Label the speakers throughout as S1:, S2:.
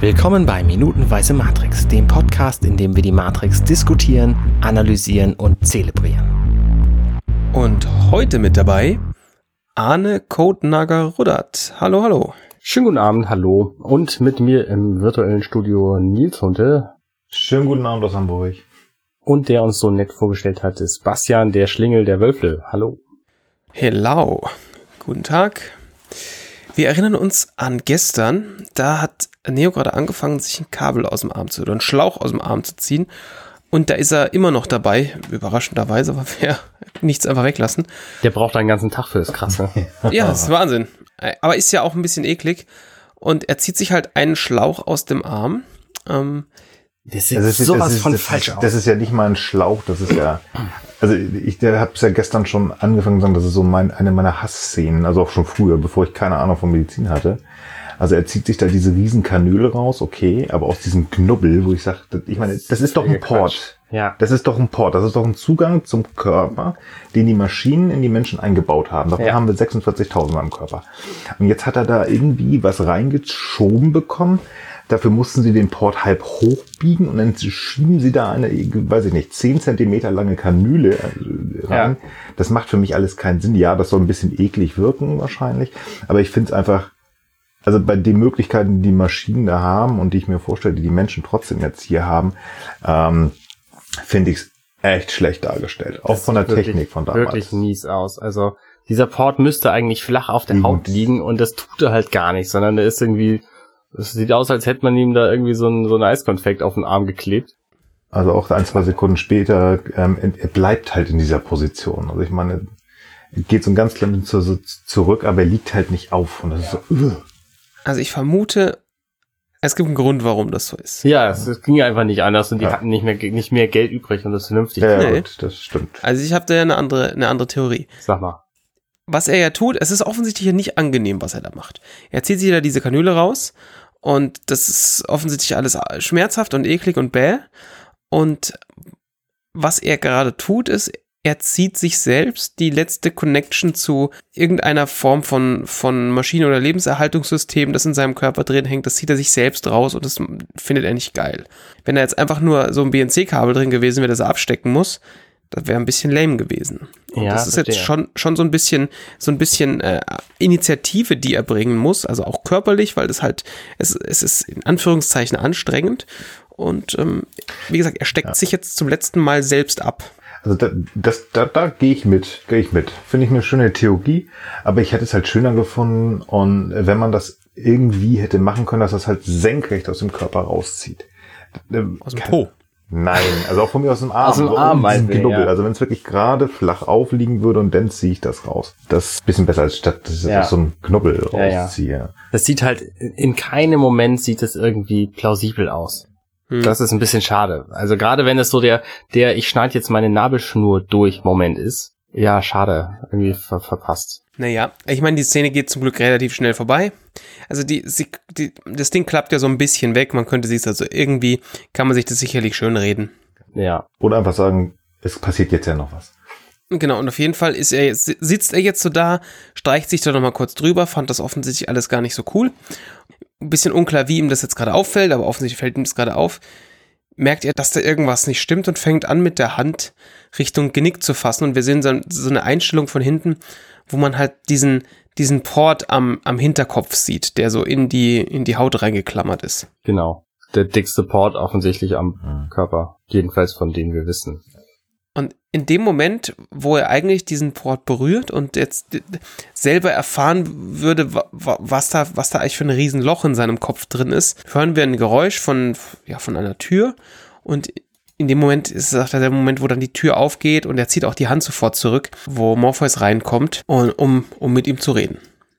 S1: Willkommen bei Minutenweise Matrix, dem Podcast, in dem wir die Matrix diskutieren, analysieren und zelebrieren.
S2: Und heute mit dabei Arne Codenager Ruddert. Hallo, hallo.
S3: Schönen guten Abend, hallo. Und mit mir im virtuellen Studio Nils Hunte.
S4: Schönen guten Abend aus Hamburg.
S3: Und der uns so nett vorgestellt hat, ist Bastian, der Schlingel der Wölfle. Hallo.
S2: Hello. Guten Tag. Wir erinnern uns an gestern, da hat Neo gerade angefangen, sich ein Kabel aus dem Arm zu oder einen Schlauch aus dem Arm zu ziehen. Und da ist er immer noch dabei, überraschenderweise, weil wir nichts einfach weglassen.
S3: Der braucht einen ganzen Tag für das Krasse.
S2: ja, das ist Wahnsinn. Aber ist ja auch ein bisschen eklig. Und er zieht sich halt einen Schlauch aus dem Arm. Ähm,
S4: das sieht also sowas ist, von das falsch ist, aus. Das ist ja nicht mal ein Schlauch, das ist ja. Also ich habe es ja gestern schon angefangen zu sagen, das ist so mein, eine meiner Hassszenen, also auch schon früher, bevor ich keine Ahnung von Medizin hatte. Also er zieht sich da diese riesen Kanüle raus, okay, aber aus diesem Knubbel, wo ich sage, ich meine, das ist doch ein Port. Ja. Das ist doch ein Port, das ist doch ein Zugang zum Körper, den die Maschinen in die Menschen eingebaut haben. Davon ja. haben wir 46.000 im Körper. Und jetzt hat er da irgendwie was reingeschoben bekommen. Dafür mussten sie den Port halb hochbiegen und dann schieben sie da eine, weiß ich nicht, 10 Zentimeter lange Kanüle äh, rein. Ja. Das macht für mich alles keinen Sinn. Ja, das soll ein bisschen eklig wirken wahrscheinlich, aber ich finde es einfach also bei den Möglichkeiten, die Maschinen da haben und die ich mir vorstelle, die die Menschen trotzdem jetzt hier haben, ähm, finde ich es echt schlecht dargestellt. Auch das von der Technik von damals.
S3: Wirklich mies aus. Also dieser Port müsste eigentlich flach auf der mhm. Haut liegen und das tut er halt gar nicht, sondern er ist irgendwie, es sieht aus, als hätte man ihm da irgendwie so ein, so ein Eiskonfekt auf den Arm geklebt.
S4: Also auch ein, zwei Sekunden später, ähm, er bleibt halt in dieser Position. Also ich meine, geht so ein ganz klein bisschen zurück, aber er liegt halt nicht auf. Und das ist so, uh.
S2: Also ich vermute, es gibt einen Grund, warum das so ist.
S3: Ja, es, es ging einfach nicht anders und die ja. hatten nicht mehr, nicht mehr Geld übrig und das vernünftig.
S4: Ja, nee. gut, das stimmt.
S2: Also ich habe da ja eine andere, eine andere Theorie.
S3: Sag mal.
S2: Was er ja tut, es ist offensichtlich ja nicht angenehm, was er da macht. Er zieht sich da diese Kanüle raus und das ist offensichtlich alles schmerzhaft und eklig und bäh. Und was er gerade tut, ist, er zieht sich selbst die letzte Connection zu irgendeiner Form von, von Maschine- oder Lebenserhaltungssystem, das in seinem Körper drin hängt, das zieht er sich selbst raus und das findet er nicht geil. Wenn da jetzt einfach nur so ein BNC-Kabel drin gewesen wäre, das er abstecken muss, das wäre ein bisschen lame gewesen. Und ja, das ist jetzt schon, schon so ein bisschen, so ein bisschen äh, Initiative, die er bringen muss, also auch körperlich, weil das halt, es, es ist in Anführungszeichen anstrengend. Und ähm, wie gesagt, er steckt ja. sich jetzt zum letzten Mal selbst ab.
S4: Also da, das, da, da gehe ich mit, gehe ich mit. Finde ich eine schöne Theorie, aber ich hätte es halt schöner gefunden und wenn man das irgendwie hätte machen können, dass das halt senkrecht aus dem Körper rauszieht.
S2: Ähm, aus dem Po.
S4: Nein, also auch von mir aus dem Arm.
S3: Aus dem Arm, mein
S4: Knubbel. Ja. Also wenn es wirklich gerade flach aufliegen würde und dann ziehe ich das raus. Das ist ein bisschen besser als statt, dass ich ja. so ein Knubbel rausziehe. Ja,
S3: das sieht halt, in keinem Moment sieht es irgendwie plausibel aus. Hm. Das ist ein bisschen schade. Also gerade wenn es so der, der ich schneide jetzt meine Nabelschnur durch Moment ist. Ja, schade. Irgendwie ver verpasst.
S2: Naja, ich meine, die Szene geht zum Glück relativ schnell vorbei. Also die, sie, die, das Ding klappt ja so ein bisschen weg. Man könnte sich also irgendwie, kann man sich das sicherlich schön reden.
S4: Ja. Oder einfach sagen, es passiert jetzt ja noch was.
S2: Genau, und auf jeden Fall ist er jetzt, sitzt er jetzt so da, streicht sich da nochmal kurz drüber, fand das offensichtlich alles gar nicht so cool ein bisschen unklar, wie ihm das jetzt gerade auffällt, aber offensichtlich fällt ihm das gerade auf, merkt er, dass da irgendwas nicht stimmt und fängt an mit der Hand Richtung Genick zu fassen und wir sehen so, so eine Einstellung von hinten, wo man halt diesen, diesen Port am, am Hinterkopf sieht, der so in die, in die Haut reingeklammert ist.
S3: Genau. Der dickste Port offensichtlich am mhm. Körper. Jedenfalls von denen wir wissen.
S2: Und in dem Moment, wo er eigentlich diesen Port berührt und jetzt selber erfahren würde, was da, was da eigentlich für ein Riesenloch in seinem Kopf drin ist, hören wir ein Geräusch von, ja, von einer Tür und in dem Moment ist es auch der Moment, wo dann die Tür aufgeht und er zieht auch die Hand sofort zurück, wo Morpheus reinkommt, um, um mit ihm zu reden.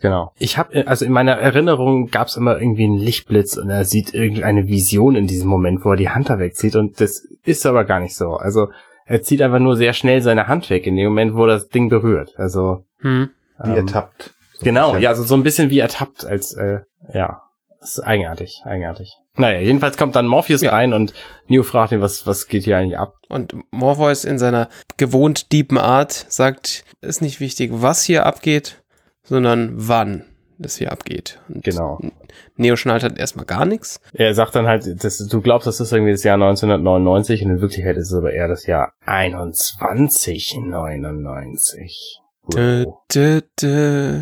S3: Genau. Ich habe also in meiner Erinnerung gab es immer irgendwie einen Lichtblitz und er sieht irgendeine Vision in diesem Moment, wo er die Hand da wegzieht und das ist aber gar nicht so. Also er zieht einfach nur sehr schnell seine Hand weg in dem Moment, wo das Ding berührt. Also
S4: hm. wie ähm, ertappt.
S3: So genau, ja, also so ein bisschen wie ertappt als äh, ja, das ist eigenartig, eigenartig. Naja, jedenfalls kommt dann Morpheus ja. rein und Neo fragt ihn, was, was geht hier eigentlich ab?
S2: Und Morpheus in seiner gewohnt diepen Art sagt, ist nicht wichtig, was hier abgeht, sondern wann. Das hier abgeht.
S3: Und genau.
S2: Neo schnallt halt erstmal gar nichts.
S3: Er sagt dann halt, dass, du glaubst, das ist irgendwie das Jahr 1999 und in Wirklichkeit ist es aber eher das Jahr 2199.
S2: Dö, dö, dö.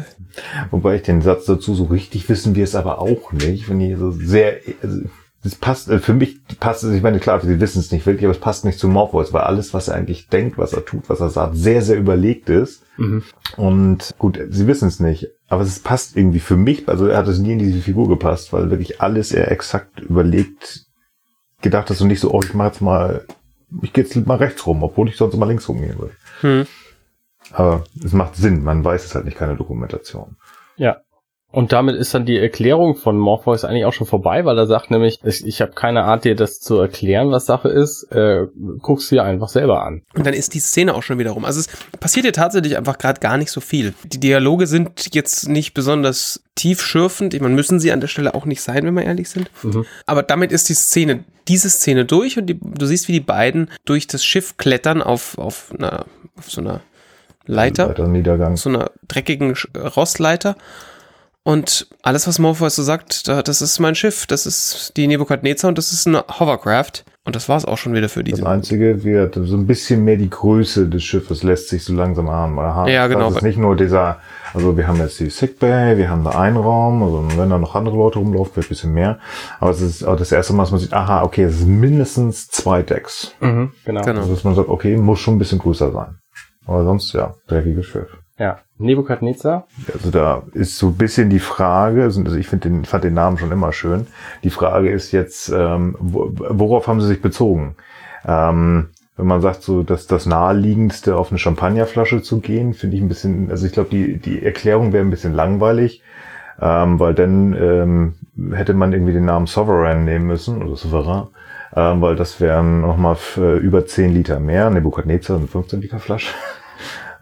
S4: Wobei ich den Satz dazu so richtig wissen wir es aber auch nicht, wenn ich so sehr, also das passt, äh, für mich passt es, ich meine, klar, sie wissen es nicht wirklich, aber es passt nicht zu Morpheus, weil alles, was er eigentlich denkt, was er tut, was er sagt, sehr, sehr überlegt ist. Mhm. Und gut, sie wissen es nicht, aber es passt irgendwie für mich, also er hat es nie in diese Figur gepasst, weil wirklich alles er exakt überlegt gedacht hast und nicht so, oh, ich mach jetzt mal, ich gehe jetzt mal rechts rum, obwohl ich sonst mal links rumgehen würde. Hm. Aber es macht Sinn, man weiß es halt nicht, keine Dokumentation.
S3: Ja. Und damit ist dann die Erklärung von Morpheus eigentlich auch schon vorbei, weil er sagt nämlich, ich, ich habe keine Art, dir das zu erklären, was Sache ist. Äh, guck's dir einfach selber an.
S2: Und dann ist die Szene auch schon wieder rum. Also es passiert hier tatsächlich einfach gerade gar nicht so viel. Die Dialoge sind jetzt nicht besonders tiefschürfend. Ich meine, müssen sie an der Stelle auch nicht sein, wenn wir ehrlich sind. Mhm. Aber damit ist die Szene, diese Szene durch und die, du siehst, wie die beiden durch das Schiff klettern auf, auf, einer, auf so einer Leiter.
S4: Leiterniedergang.
S2: So einer dreckigen Rostleiter. Und alles, was Morpheus so sagt, das ist mein Schiff, das ist die Nebukadnezar und das ist ein Hovercraft. Und das war es auch schon wieder für diese.
S4: Das Einzige wird so ein bisschen mehr die Größe des Schiffes lässt sich so langsam ahnen.
S2: Ja, genau.
S4: Das ist nicht nur dieser, also wir haben jetzt die Sickbay, wir haben da einen Raum, also wenn da noch andere Leute rumlaufen, wird ein bisschen mehr. Aber es ist auch das erste Mal, dass man sieht, aha, okay, es ist mindestens zwei Decks.
S3: Mhm, genau. genau.
S4: Also dass man sagt, okay, muss schon ein bisschen größer sein. Aber sonst, ja, dreckiges Schiff.
S3: Ja, Nebukadnezar.
S4: Also da ist so ein bisschen die Frage, also ich finde den, fand den Namen schon immer schön. Die Frage ist jetzt, ähm, worauf haben sie sich bezogen? Ähm, wenn man sagt, so dass das naheliegendste auf eine Champagnerflasche zu gehen, finde ich ein bisschen, also ich glaube, die, die Erklärung wäre ein bisschen langweilig, ähm, weil dann ähm, hätte man irgendwie den Namen Sovereign nehmen müssen oder Souverän, ähm, weil das wären nochmal über 10 Liter mehr. Nebukadnezar eine 15 Liter Flasche.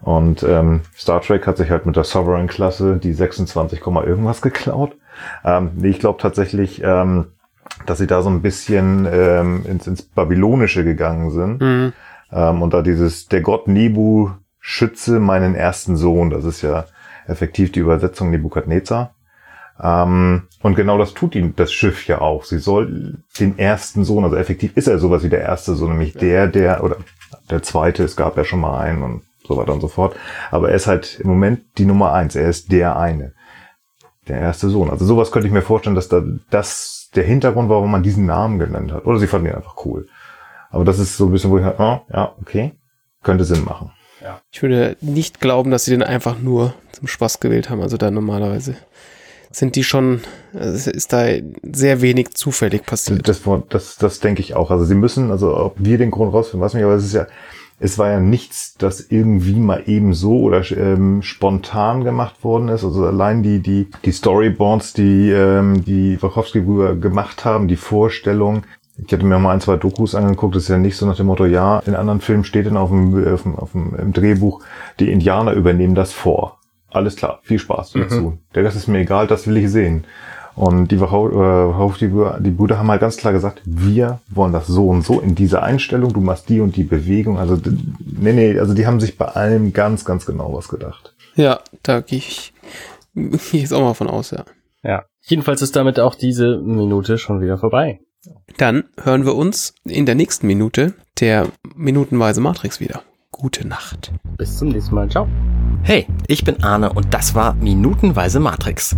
S4: Und ähm, Star Trek hat sich halt mit der Sovereign-Klasse die 26, irgendwas geklaut. Ähm, nee, ich glaube tatsächlich, ähm, dass sie da so ein bisschen ähm, ins, ins Babylonische gegangen sind. Mhm. Ähm, und da dieses, der Gott Nebu schütze meinen ersten Sohn, das ist ja effektiv die Übersetzung Nebukadnezar. Ähm, und genau das tut ihm das Schiff ja auch. Sie soll den ersten Sohn, also effektiv ist er sowas wie der erste Sohn, nämlich der, der, oder der zweite, es gab ja schon mal einen und so weiter und so fort. Aber er ist halt im Moment die Nummer eins. Er ist der eine. Der erste Sohn. Also sowas könnte ich mir vorstellen, dass da das der Hintergrund war, warum man diesen Namen genannt hat. Oder sie fanden ihn einfach cool. Aber das ist so ein bisschen, wo ich halt, oh, ja, okay, könnte Sinn machen.
S2: Ja. Ich würde nicht glauben, dass sie den einfach nur zum Spaß gewählt haben. Also da normalerweise sind die schon, es ist da sehr wenig zufällig passiert.
S4: Das, das, das denke ich auch. Also sie müssen, also ob wir den Grund rausfinden, weiß nicht, aber es ist ja, es war ja nichts, das irgendwie mal eben so oder ähm, spontan gemacht worden ist. Also allein die, die, die Storyboards, die, ähm, die Wachowski-Brüder gemacht haben, die Vorstellung. Ich hatte mir mal ein, zwei Dokus angeguckt, das ist ja nicht so nach dem Motto, ja, in anderen Filmen steht dann auf dem, auf dem, auf dem im Drehbuch, die Indianer übernehmen das vor. Alles klar, viel Spaß dazu. Mhm. Der Rest ist mir egal, das will ich sehen. Und die, äh, die, die Brüder haben halt ganz klar gesagt, wir wollen das so und so in dieser Einstellung, du machst die und die Bewegung. Also, nee, nee, also die haben sich bei allem ganz, ganz genau was gedacht.
S2: Ja, da gehe ich, geh ich jetzt auch mal von aus, ja.
S3: Ja. Jedenfalls ist damit auch diese Minute schon wieder vorbei.
S2: Dann hören wir uns in der nächsten Minute der minutenweise Matrix wieder. Gute Nacht.
S3: Bis zum nächsten Mal. Ciao.
S1: Hey, ich bin Arne und das war Minutenweise Matrix.